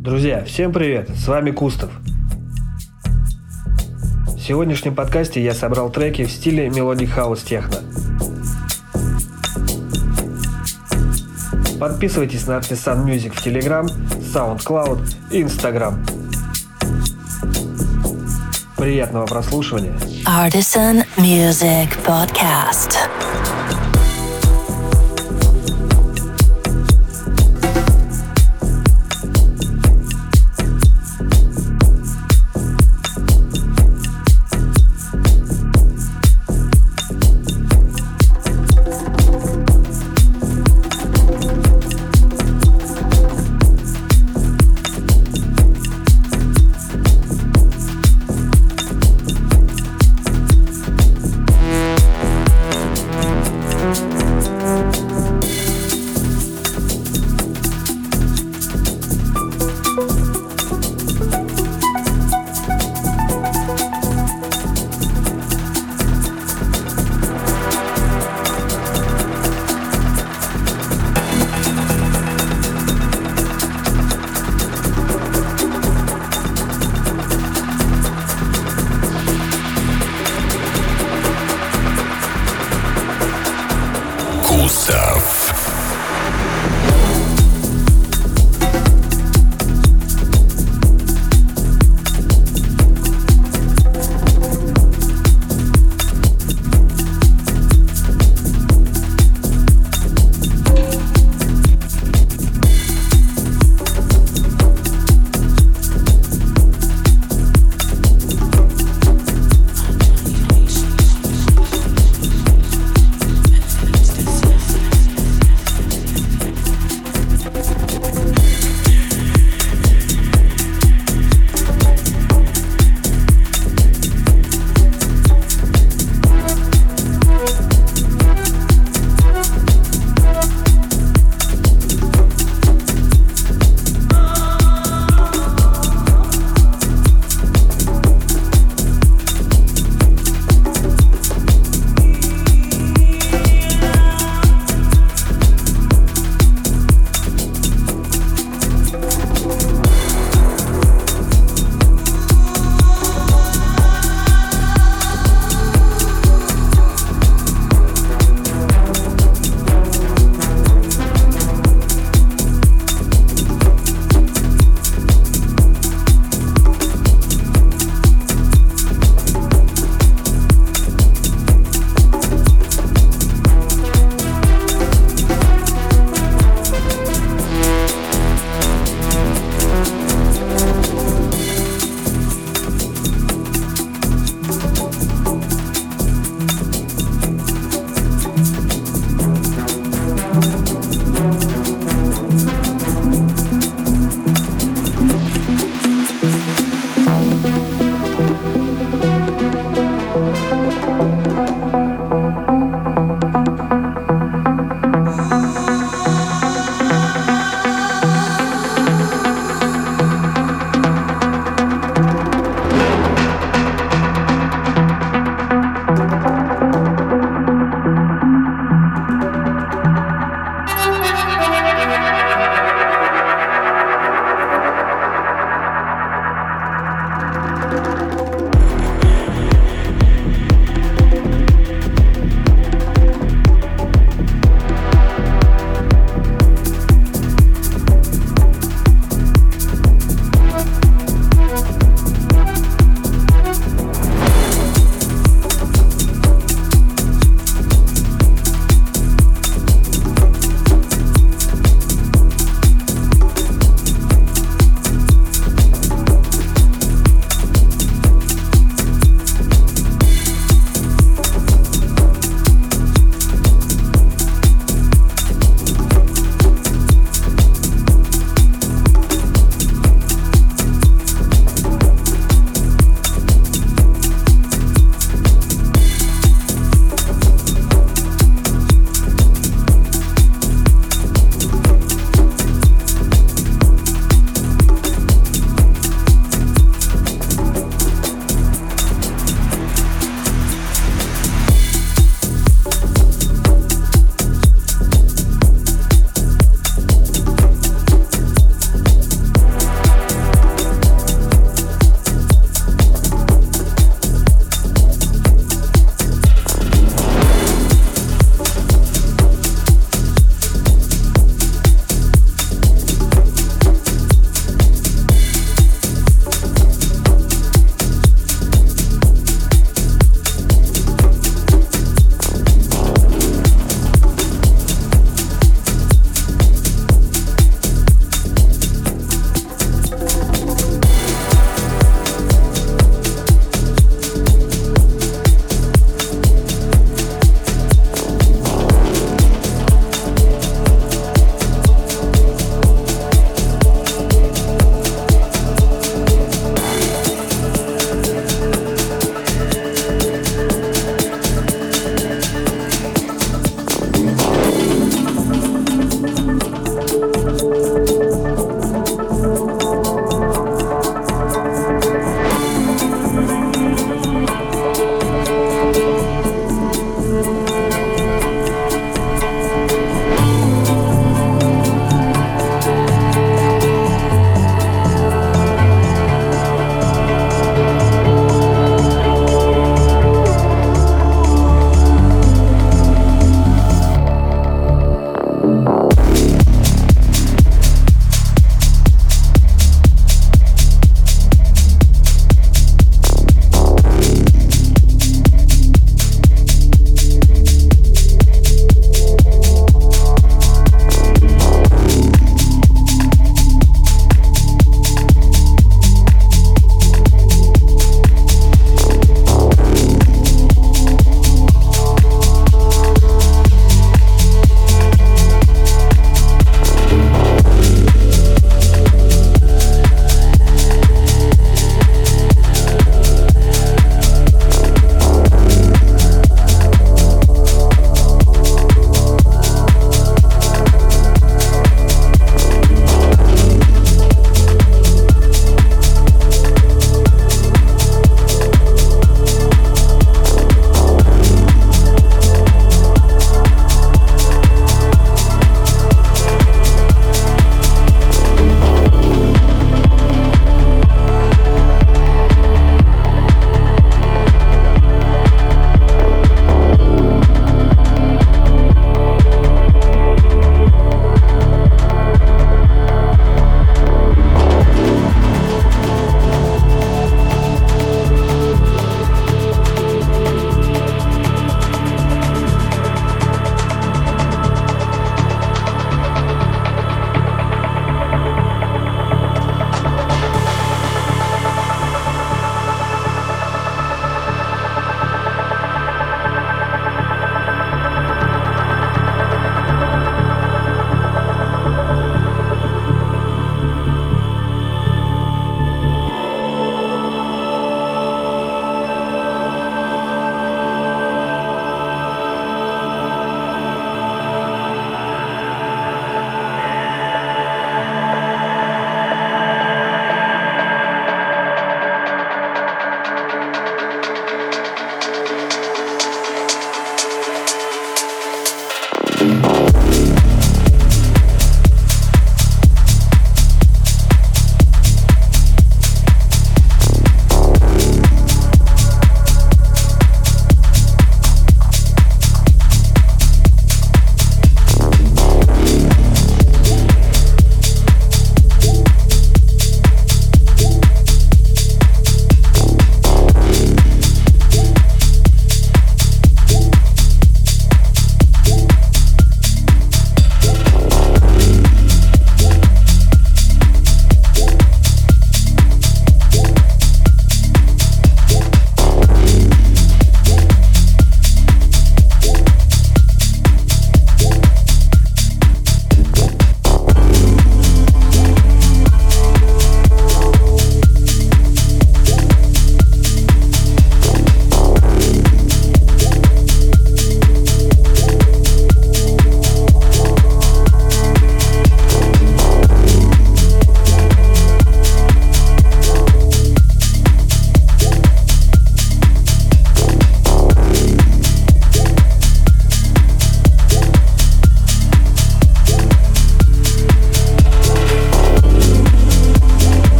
Друзья, всем привет! С вами Кустов. В сегодняшнем подкасте я собрал треки в стиле мелодий хаус техно. Подписывайтесь на Artisan Music в Telegram, SoundCloud и Instagram. Приятного прослушивания. Artisan Music Podcast.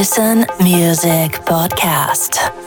Artisan Music Podcast.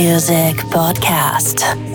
Music Podcast.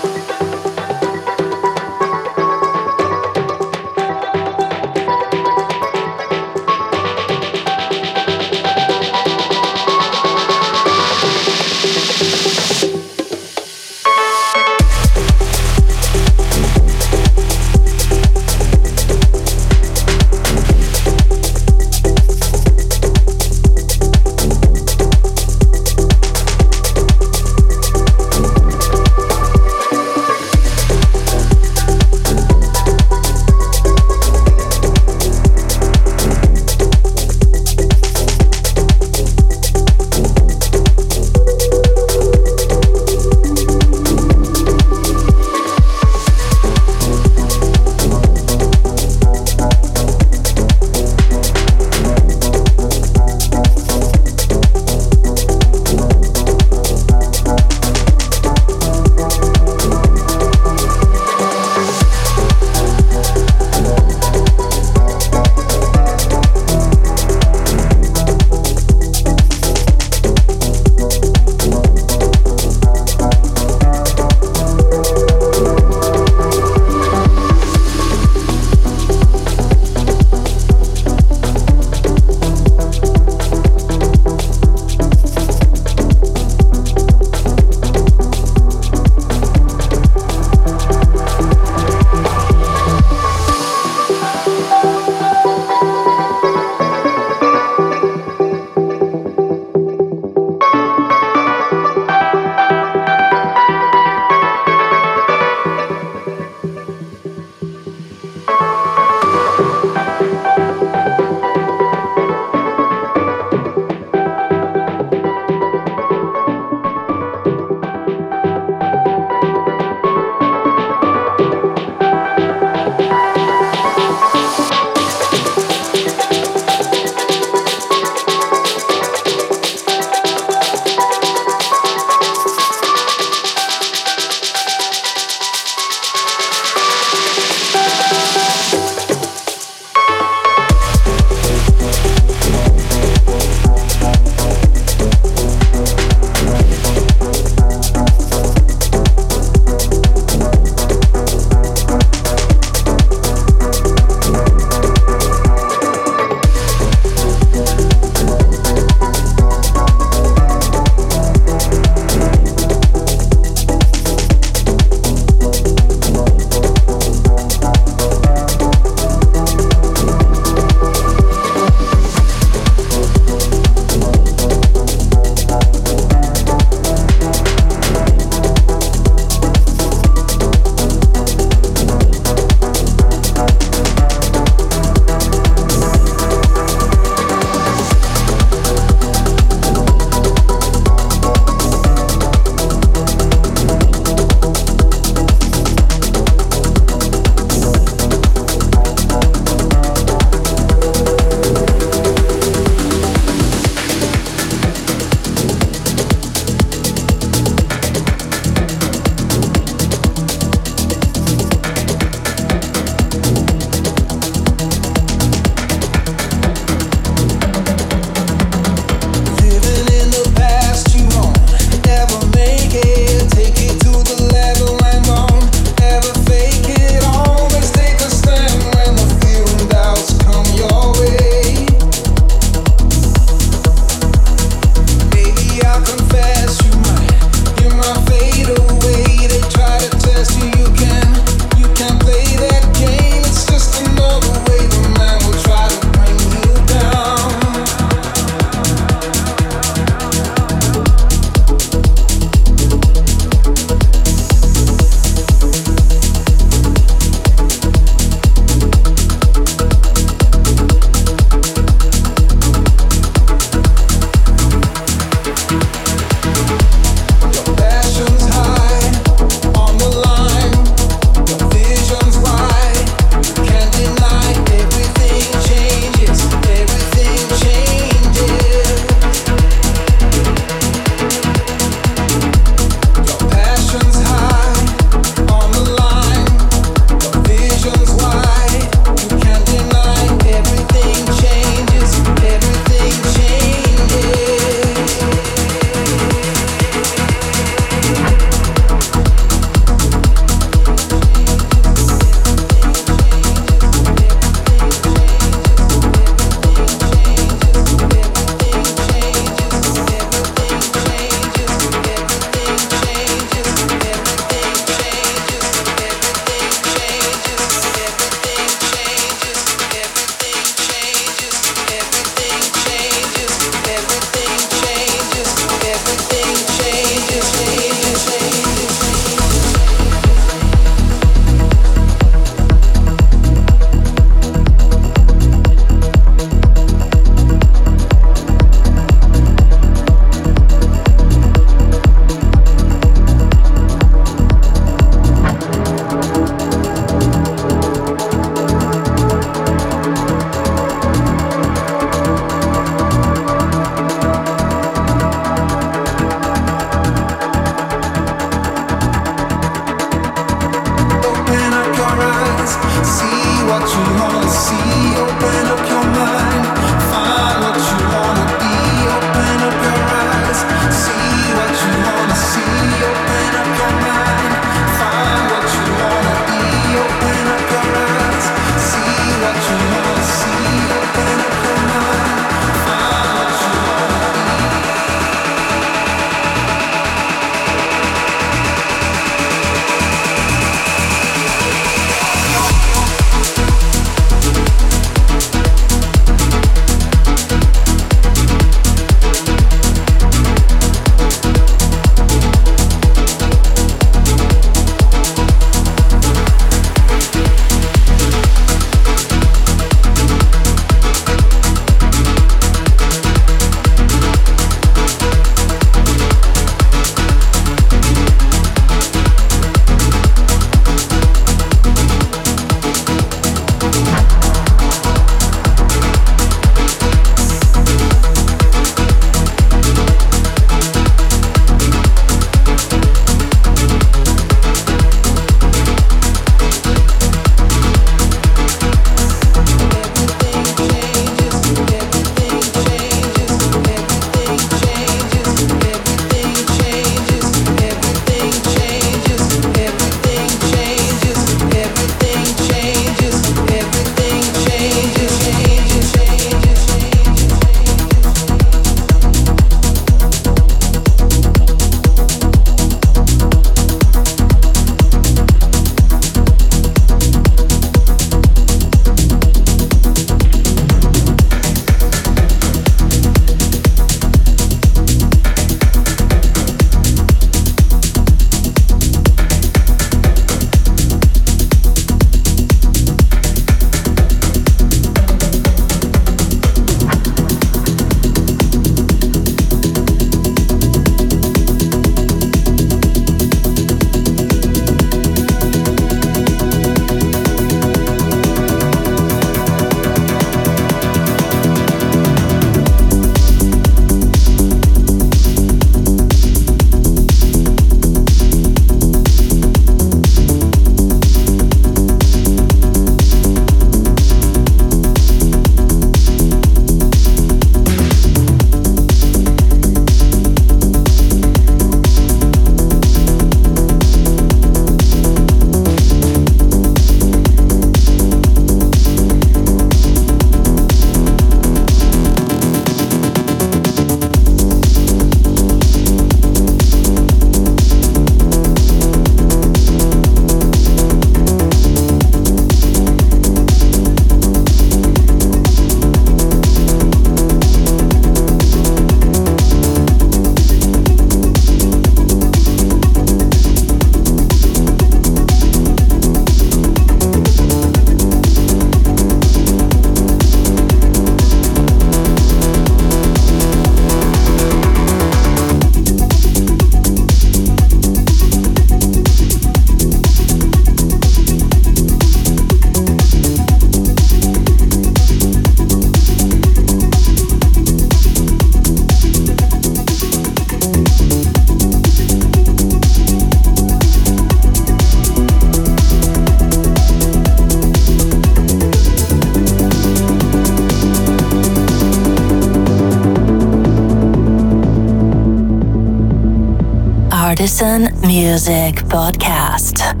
Citizen Music Podcast.